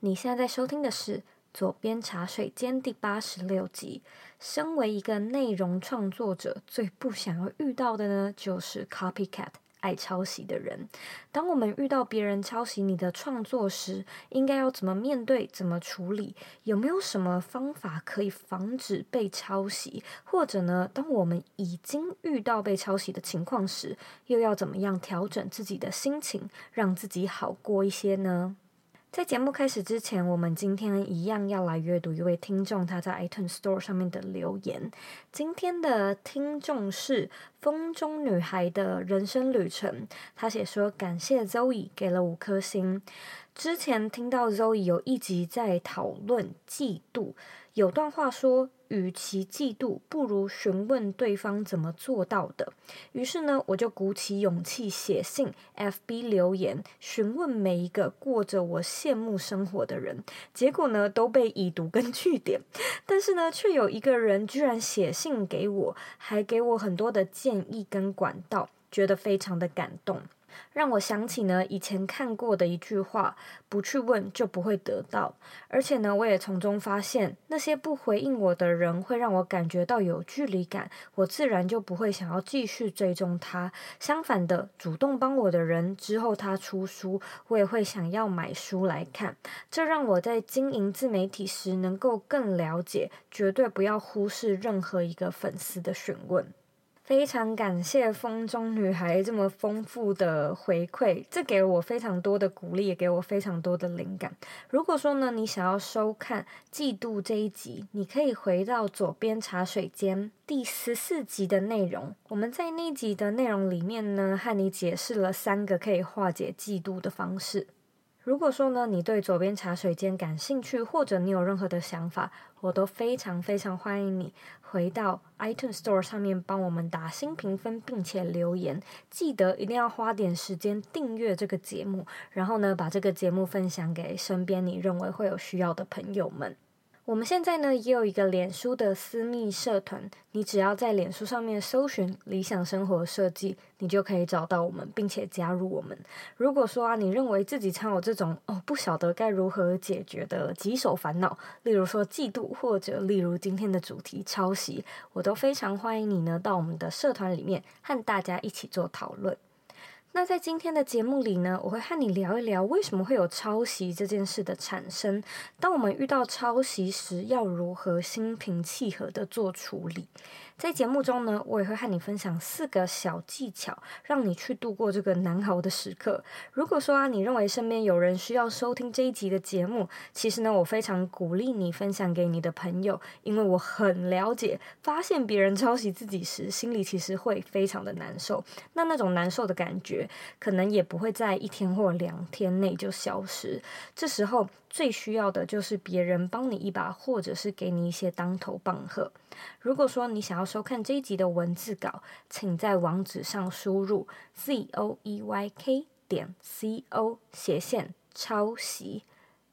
你现在在收听的是《左边茶水间》第八十六集。身为一个内容创作者，最不想要遇到的呢，就是 copycat 爱抄袭的人。当我们遇到别人抄袭你的创作时，应该要怎么面对？怎么处理？有没有什么方法可以防止被抄袭？或者呢，当我们已经遇到被抄袭的情况时，又要怎么样调整自己的心情，让自己好过一些呢？在节目开始之前，我们今天一样要来阅读一位听众他在 iTunes Store 上面的留言。今天的听众是风中女孩的人生旅程，他写说感谢 Zoe 给了五颗星。之前听到 Zoe 有一集在讨论嫉妒，有段话说。与其嫉妒，不如询问对方怎么做到的。于是呢，我就鼓起勇气写信 FB 留言，询问每一个过着我羡慕生活的人。结果呢，都被已读跟句点。但是呢，却有一个人居然写信给我，还给我很多的建议跟管道，觉得非常的感动。让我想起呢，以前看过的一句话：不去问就不会得到。而且呢，我也从中发现，那些不回应我的人会让我感觉到有距离感，我自然就不会想要继续追踪他。相反的，主动帮我的人，之后他出书，我也会想要买书来看。这让我在经营自媒体时能够更了解，绝对不要忽视任何一个粉丝的询问。非常感谢风中女孩这么丰富的回馈，这给了我非常多的鼓励，也给我非常多的灵感。如果说呢，你想要收看嫉妒这一集，你可以回到左边茶水间第十四集的内容。我们在那集的内容里面呢，和你解释了三个可以化解嫉妒的方式。如果说呢，你对左边茶水间感兴趣，或者你有任何的想法，我都非常非常欢迎你回到 iTunes Store 上面帮我们打新评分，并且留言。记得一定要花点时间订阅这个节目，然后呢，把这个节目分享给身边你认为会有需要的朋友们。我们现在呢也有一个脸书的私密社团，你只要在脸书上面搜寻“理想生活设计”，你就可以找到我们，并且加入我们。如果说啊，你认为自己常有这种哦不晓得该如何解决的棘手烦恼，例如说嫉妒，或者例如今天的主题抄袭，我都非常欢迎你呢到我们的社团里面和大家一起做讨论。那在今天的节目里呢，我会和你聊一聊为什么会有抄袭这件事的产生。当我们遇到抄袭时，要如何心平气和地做处理？在节目中呢，我也会和你分享四个小技巧，让你去度过这个难熬的时刻。如果说啊，你认为身边有人需要收听这一集的节目，其实呢，我非常鼓励你分享给你的朋友，因为我很了解，发现别人抄袭自己时，心里其实会非常的难受。那那种难受的感觉，可能也不会在一天或两天内就消失。这时候最需要的就是别人帮你一把，或者是给你一些当头棒喝。如果说你想要收看这一集的文字稿，请在网址上输入 z o e y k 点 c o 斜线抄袭，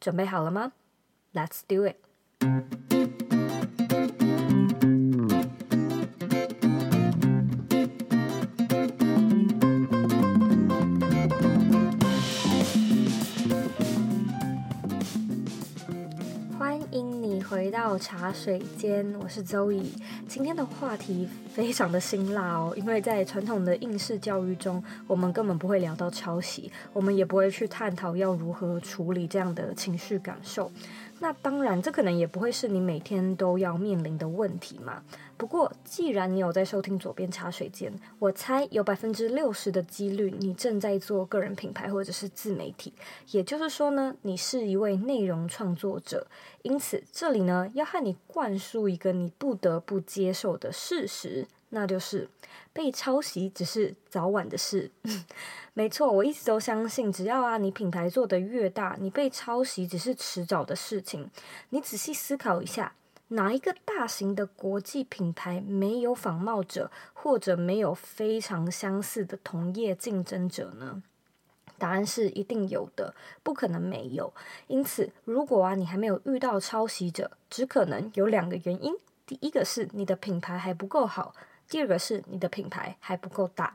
准备好了吗？Let's do it。回到茶水间，我是周怡。今天的话题非常的辛辣哦，因为在传统的应试教育中，我们根本不会聊到抄袭，我们也不会去探讨要如何处理这样的情绪感受。那当然，这可能也不会是你每天都要面临的问题嘛。不过，既然你有在收听左边茶水间，我猜有百分之六十的几率你正在做个人品牌或者是自媒体，也就是说呢，你是一位内容创作者。因此，这里呢要和你灌输一个你不得不接受的事实。那就是被抄袭只是早晚的事。没错，我一直都相信，只要啊你品牌做得越大，你被抄袭只是迟早的事情。你仔细思考一下，哪一个大型的国际品牌没有仿冒者，或者没有非常相似的同业竞争者呢？答案是一定有的，不可能没有。因此，如果啊你还没有遇到抄袭者，只可能有两个原因：第一个是你的品牌还不够好。第二个是你的品牌还不够大。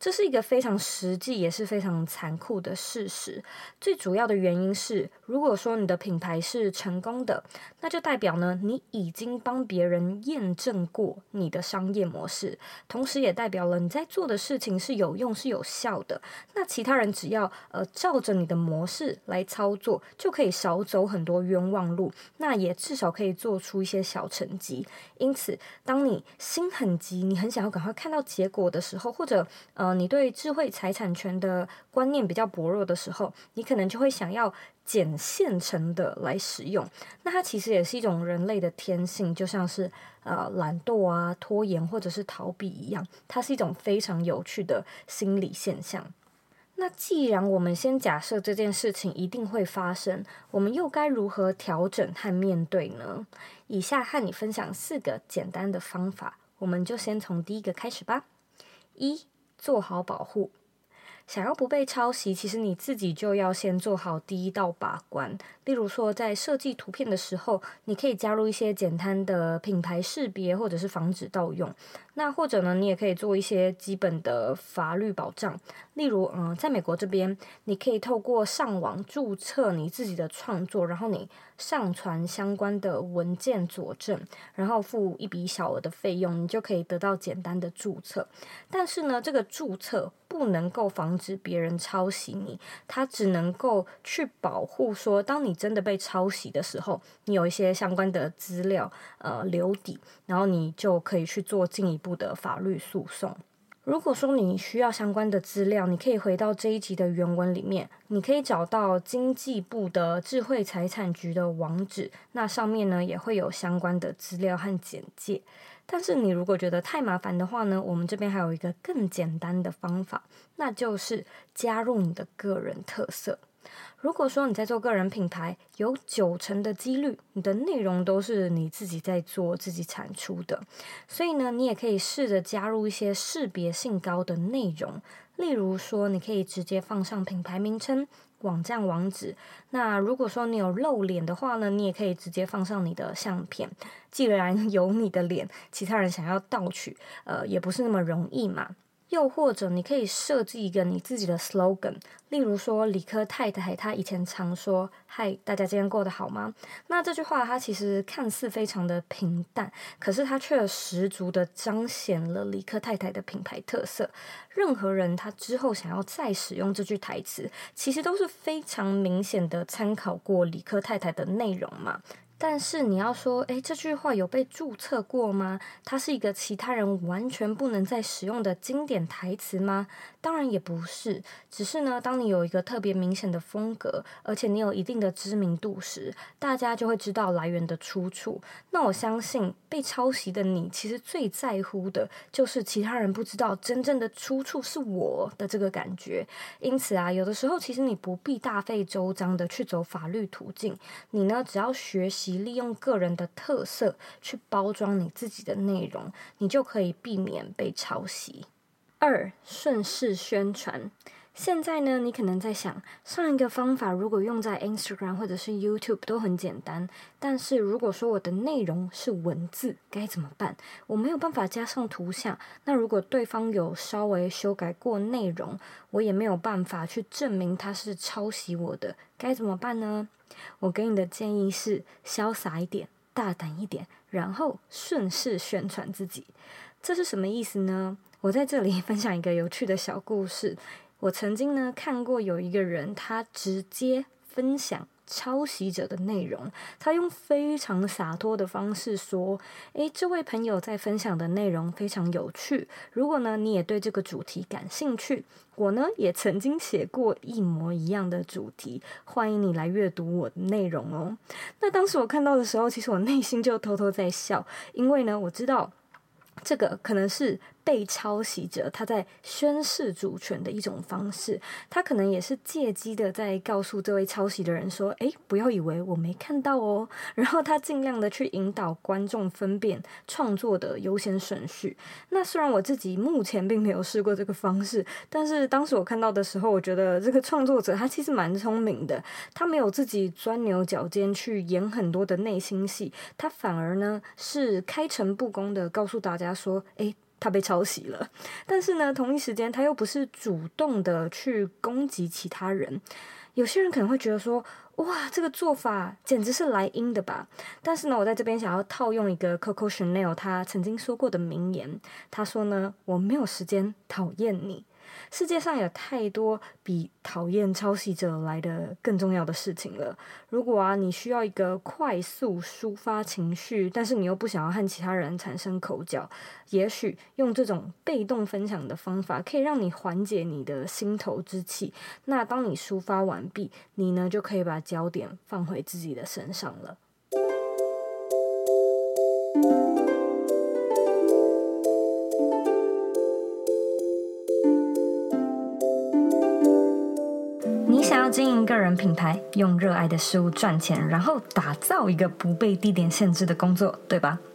这是一个非常实际也是非常残酷的事实。最主要的原因是，如果说你的品牌是成功的，那就代表呢，你已经帮别人验证过你的商业模式，同时也代表了你在做的事情是有用、是有效的。那其他人只要呃照着你的模式来操作，就可以少走很多冤枉路，那也至少可以做出一些小成绩。因此，当你心很急，你很想要赶快看到结果的时候，或者呃，你对智慧财产权的观念比较薄弱的时候，你可能就会想要捡现成的来使用。那它其实也是一种人类的天性，就像是呃懒惰啊、拖延或者是逃避一样，它是一种非常有趣的心理现象。那既然我们先假设这件事情一定会发生，我们又该如何调整和面对呢？以下和你分享四个简单的方法，我们就先从第一个开始吧。一，做好保护。想要不被抄袭，其实你自己就要先做好第一道把关。例如说，在设计图片的时候，你可以加入一些简单的品牌识别，或者是防止盗用。那或者呢，你也可以做一些基本的法律保障。例如，嗯，在美国这边，你可以透过上网注册你自己的创作，然后你上传相关的文件佐证，然后付一笔小额的费用，你就可以得到简单的注册。但是呢，这个注册不能够防止别人抄袭你，它只能够去保护说，当你真的被抄袭的时候，你有一些相关的资料呃留底，然后你就可以去做进一步的法律诉讼。如果说你需要相关的资料，你可以回到这一集的原文里面，你可以找到经济部的智慧财产局的网址，那上面呢也会有相关的资料和简介。但是你如果觉得太麻烦的话呢，我们这边还有一个更简单的方法，那就是加入你的个人特色。如果说你在做个人品牌，有九成的几率，你的内容都是你自己在做、自己产出的，所以呢，你也可以试着加入一些识别性高的内容，例如说，你可以直接放上品牌名称、网站网址。那如果说你有露脸的话呢，你也可以直接放上你的相片。既然 有你的脸，其他人想要盗取，呃，也不是那么容易嘛。又或者，你可以设计一个你自己的 slogan，例如说，理科太太她以前常说：“嗨，大家今天过得好吗？”那这句话它其实看似非常的平淡，可是它却十足的彰显了理科太太的品牌特色。任何人他之后想要再使用这句台词，其实都是非常明显的参考过理科太太的内容嘛。但是你要说，诶，这句话有被注册过吗？它是一个其他人完全不能再使用的经典台词吗？当然也不是，只是呢，当你有一个特别明显的风格，而且你有一定的知名度时，大家就会知道来源的出处。那我相信被抄袭的你，其实最在乎的就是其他人不知道真正的出处是我的这个感觉。因此啊，有的时候其实你不必大费周章的去走法律途径，你呢，只要学习。利用个人的特色去包装你自己的内容，你就可以避免被抄袭。二、顺势宣传。现在呢，你可能在想，上一个方法如果用在 Instagram 或者是 YouTube 都很简单，但是如果说我的内容是文字，该怎么办？我没有办法加上图像。那如果对方有稍微修改过内容，我也没有办法去证明他是抄袭我的，该怎么办呢？我给你的建议是：潇洒一点，大胆一点，然后顺势宣传自己。这是什么意思呢？我在这里分享一个有趣的小故事。我曾经呢看过有一个人，他直接分享抄袭者的内容，他用非常洒脱的方式说：“诶，这位朋友在分享的内容非常有趣。如果呢你也对这个主题感兴趣，我呢也曾经写过一模一样的主题，欢迎你来阅读我的内容哦。”那当时我看到的时候，其实我内心就偷偷在笑，因为呢我知道这个可能是。被抄袭者他在宣示主权的一种方式，他可能也是借机的在告诉这位抄袭的人说：“诶，不要以为我没看到哦。”然后他尽量的去引导观众分辨创作的优先顺序。那虽然我自己目前并没有试过这个方式，但是当时我看到的时候，我觉得这个创作者他其实蛮聪明的，他没有自己钻牛角尖去演很多的内心戏，他反而呢是开诚布公的告诉大家说：“诶。”他被抄袭了。但是呢，同一时间他又不是主动的去攻击其他人。有些人可能会觉得说，哇，这个做法简直是来阴的吧？但是呢，我在这边想要套用一个 Coco Chanel 他曾经说过的名言，他说呢，我没有时间讨厌你。世界上有太多比讨厌抄袭者来的更重要的事情了。如果啊，你需要一个快速抒发情绪，但是你又不想要和其他人产生口角，也许用这种被动分享的方法，可以让你缓解你的心头之气。那当你抒发完毕，你呢，就可以把焦点放回自己的身上了。经营个人品牌，用热爱的事物赚钱，然后打造一个不被地点限制的工作，对吧？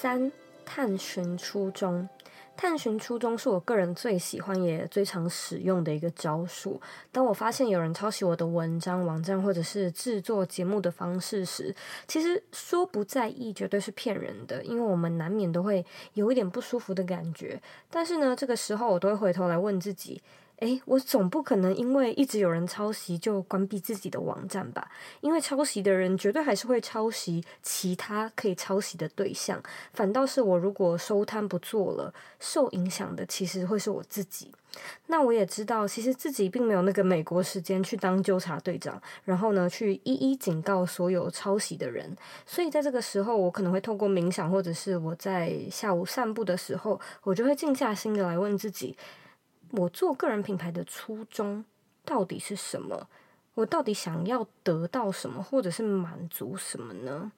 三、探寻初衷。探寻初衷是我个人最喜欢也最常使用的一个招数。当我发现有人抄袭我的文章、网站或者是制作节目的方式时，其实说不在意绝对是骗人的，因为我们难免都会有一点不舒服的感觉。但是呢，这个时候我都会回头来问自己。诶，我总不可能因为一直有人抄袭就关闭自己的网站吧？因为抄袭的人绝对还是会抄袭其他可以抄袭的对象，反倒是我如果收摊不做了，受影响的其实会是我自己。那我也知道，其实自己并没有那个美国时间去当纠察队长，然后呢，去一一警告所有抄袭的人。所以在这个时候，我可能会透过冥想，或者是我在下午散步的时候，我就会静下心的来问自己。我做个人品牌的初衷到底是什么？我到底想要得到什么，或者是满足什么呢？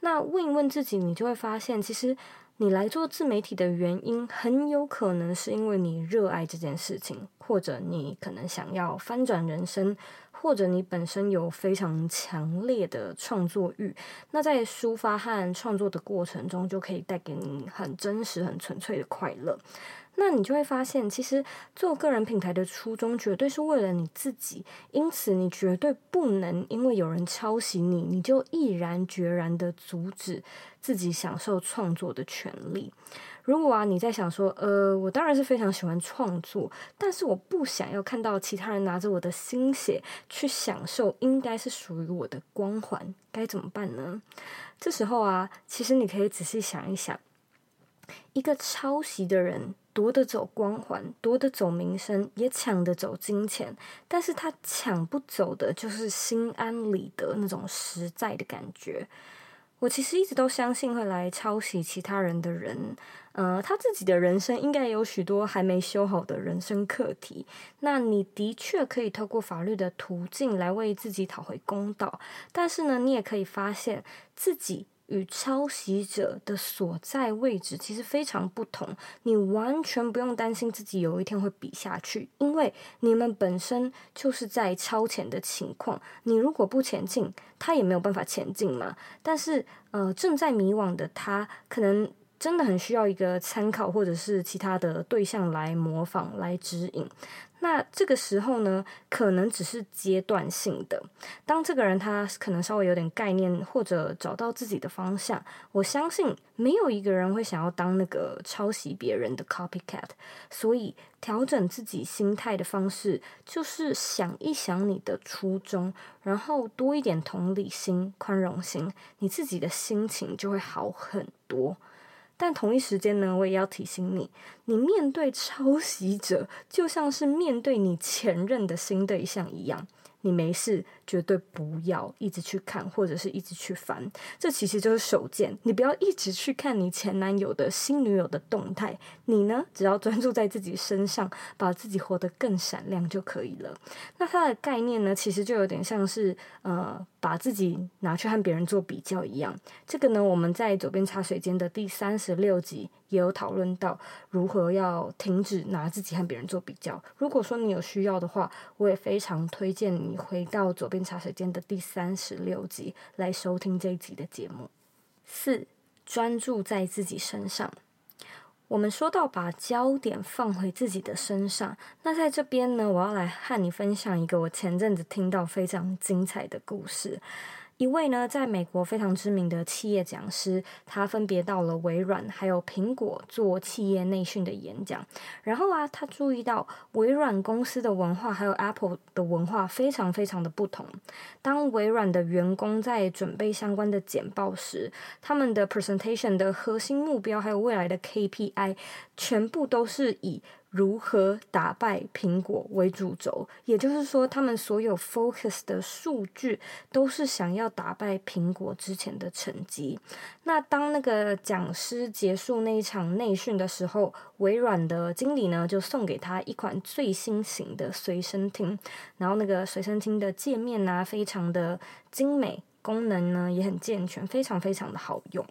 那问一问自己，你就会发现，其实你来做自媒体的原因，很有可能是因为你热爱这件事情，或者你可能想要翻转人生，或者你本身有非常强烈的创作欲。那在抒发和创作的过程中，就可以带给你很真实、很纯粹的快乐。那你就会发现，其实做个人品牌的初衷绝对是为了你自己，因此你绝对不能因为有人抄袭你，你就毅然决然的阻止自己享受创作的权利。如果啊，你在想说，呃，我当然是非常喜欢创作，但是我不想要看到其他人拿着我的心血去享受，应该是属于我的光环，该怎么办呢？这时候啊，其实你可以仔细想一想，一个抄袭的人。夺得走光环，夺得走名声，也抢得走金钱，但是他抢不走的就是心安理得那种实在的感觉。我其实一直都相信会来抄袭其他人的人，呃，他自己的人生应该有许多还没修好的人生课题。那你的确可以透过法律的途径来为自己讨回公道，但是呢，你也可以发现自己。与抄袭者的所在位置其实非常不同，你完全不用担心自己有一天会比下去，因为你们本身就是在超前的情况。你如果不前进，他也没有办法前进嘛。但是，呃，正在迷惘的他，可能真的很需要一个参考或者是其他的对象来模仿、来指引。那这个时候呢，可能只是阶段性的。当这个人他可能稍微有点概念，或者找到自己的方向，我相信没有一个人会想要当那个抄袭别人的 copycat。所以调整自己心态的方式，就是想一想你的初衷，然后多一点同理心、宽容心，你自己的心情就会好很多。但同一时间呢，我也要提醒你，你面对抄袭者，就像是面对你前任的新对象一样。你没事，绝对不要一直去看，或者是一直去翻。这其实就是手贱。你不要一直去看你前男友的新女友的动态。你呢，只要专注在自己身上，把自己活得更闪亮就可以了。那它的概念呢，其实就有点像是呃，把自己拿去和别人做比较一样。这个呢，我们在左边茶水间的第三十六集。也有讨论到如何要停止拿自己和别人做比较。如果说你有需要的话，我也非常推荐你回到左边茶水间的第三十六集来收听这一集的节目。四，专注在自己身上。我们说到把焦点放回自己的身上，那在这边呢，我要来和你分享一个我前阵子听到非常精彩的故事。一位呢，在美国非常知名的企业讲师，他分别到了微软还有苹果做企业内训的演讲。然后啊，他注意到微软公司的文化还有 Apple 的文化非常非常的不同。当微软的员工在准备相关的简报时，他们的 presentation 的核心目标还有未来的 KPI，全部都是以如何打败苹果为主轴，也就是说，他们所有 focus 的数据都是想要打败苹果之前的成绩。那当那个讲师结束那一场内训的时候，微软的经理呢就送给他一款最新型的随身听，然后那个随身听的界面呢非常的精美，功能呢也很健全，非常非常的好用。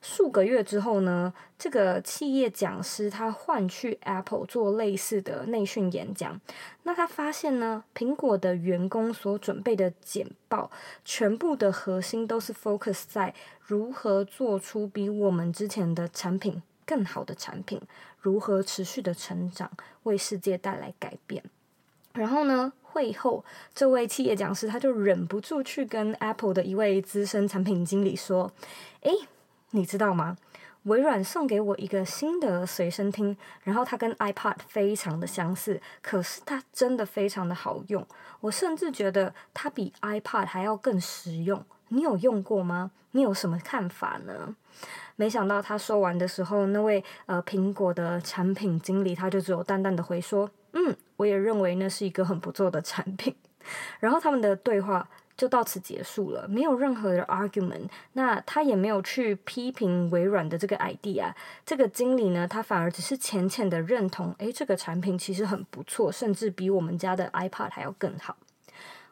数个月之后呢，这个企业讲师他换去 Apple 做类似的内训演讲，那他发现呢，苹果的员工所准备的简报，全部的核心都是 focus 在如何做出比我们之前的产品更好的产品，如何持续的成长，为世界带来改变。然后呢，会后这位企业讲师他就忍不住去跟 Apple 的一位资深产品经理说：“诶。”你知道吗？微软送给我一个新的随身听，然后它跟 iPod 非常的相似，可是它真的非常的好用。我甚至觉得它比 iPod 还要更实用。你有用过吗？你有什么看法呢？没想到他说完的时候，那位呃苹果的产品经理他就只有淡淡的回说：“嗯，我也认为那是一个很不错的产品。”然后他们的对话。就到此结束了，没有任何的 argument。那他也没有去批评微软的这个 idea。这个经理呢，他反而只是浅浅的认同，诶，这个产品其实很不错，甚至比我们家的 iPad 还要更好。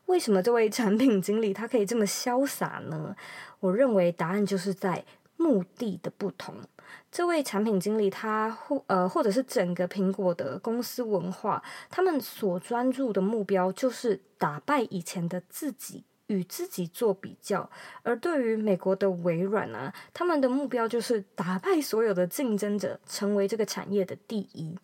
为什么这位产品经理他可以这么潇洒呢？我认为答案就是在目的的不同。这位产品经理他或呃，或者是整个苹果的公司文化，他们所专注的目标就是打败以前的自己。与自己做比较，而对于美国的微软啊，他们的目标就是打败所有的竞争者，成为这个产业的第一。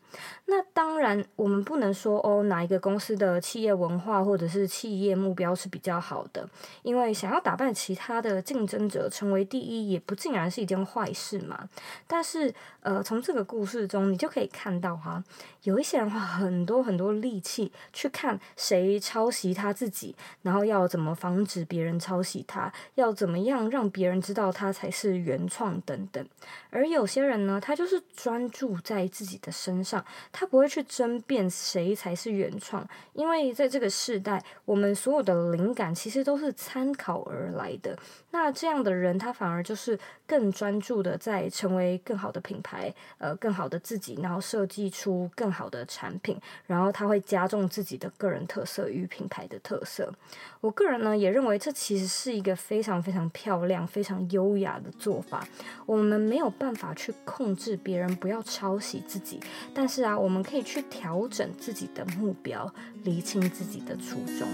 那当然，我们不能说哦，哪一个公司的企业文化或者是企业目标是比较好的，因为想要打败其他的竞争者，成为第一，也不尽然是一件坏事嘛。但是，呃，从这个故事中，你就可以看到哈、有一些人花很多很多力气去看谁抄袭他自己，然后要怎么防。防止别人抄袭他，要怎么样让别人知道他才是原创等等。而有些人呢，他就是专注在自己的身上，他不会去争辩谁才是原创，因为在这个时代，我们所有的灵感其实都是参考而来的。那这样的人，他反而就是更专注的在成为更好的品牌，呃，更好的自己，然后设计出更好的产品，然后他会加重自己的个人特色与品牌的特色。我个人呢，也认为这其实是一个非常非常漂亮非常优雅的做法。我们没有办法去控制别人不要抄袭自己但是啊我们可以去调整自己的目标厘清自己的初衷。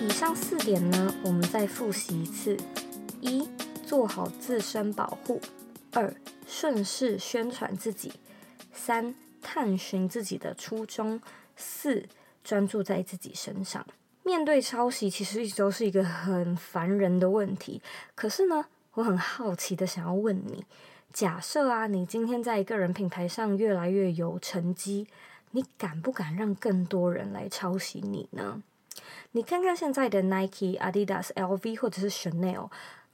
以上四点呢我们再复习一次。一做好自身保护；二、顺势宣传自己；三、探寻自己的初衷；四、专注在自己身上。面对抄袭，其实一直都是一个很烦人的问题。可是呢，我很好奇的想要问你：假设啊，你今天在个人品牌上越来越有成绩，你敢不敢让更多人来抄袭你呢？你看看现在的 Nike、Adidas、LV 或者是 Chanel。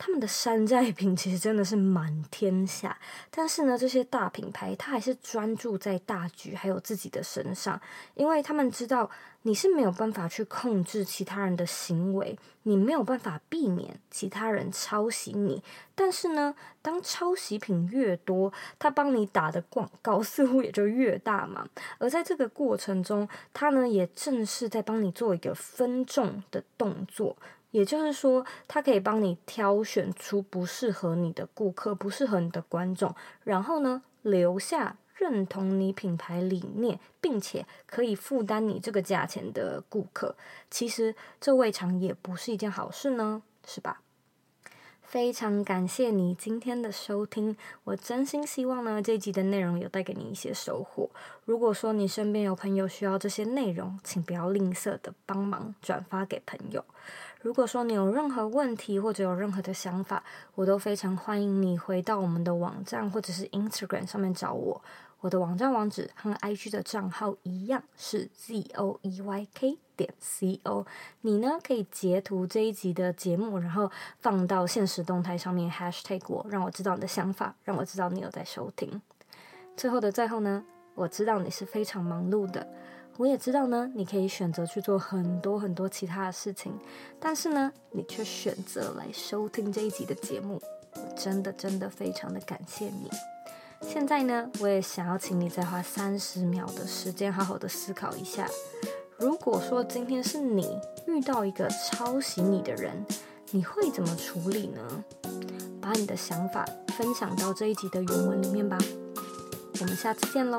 他们的山寨品 其实真的是满天下，但是呢，这些大品牌它还是专注在大局还有自己的身上，因为他们知道你是没有办法去控制其他人的行为，你没有办法避免其他人抄袭你。但是呢，当抄袭品越多，他帮你打的广告似乎也就越大嘛。而在这个过程中，他呢也正是在帮你做一个分众的动作。也就是说，他可以帮你挑选出不适合你的顾客、不适合你的观众，然后呢，留下认同你品牌理念，并且可以负担你这个价钱的顾客。其实这未尝也不是一件好事呢，是吧？非常感谢你今天的收听，我真心希望呢，这一集的内容有带给你一些收获。如果说你身边有朋友需要这些内容，请不要吝啬的帮忙转发给朋友。如果说你有任何问题或者有任何的想法，我都非常欢迎你回到我们的网站或者是 Instagram 上面找我。我的网站网址和 IG 的账号一样是 zoeyk 点 co。你呢，可以截图这一集的节目，然后放到现实动态上面 hashtag 我，让我知道你的想法，让我知道你有在收听。最后的最后呢，我知道你是非常忙碌的。我也知道呢，你可以选择去做很多很多其他的事情，但是呢，你却选择来收听这一集的节目，真的真的非常的感谢你。现在呢，我也想要请你再花三十秒的时间，好好的思考一下，如果说今天是你遇到一个抄袭你的人，你会怎么处理呢？把你的想法分享到这一集的原文里面吧。我们下次见喽。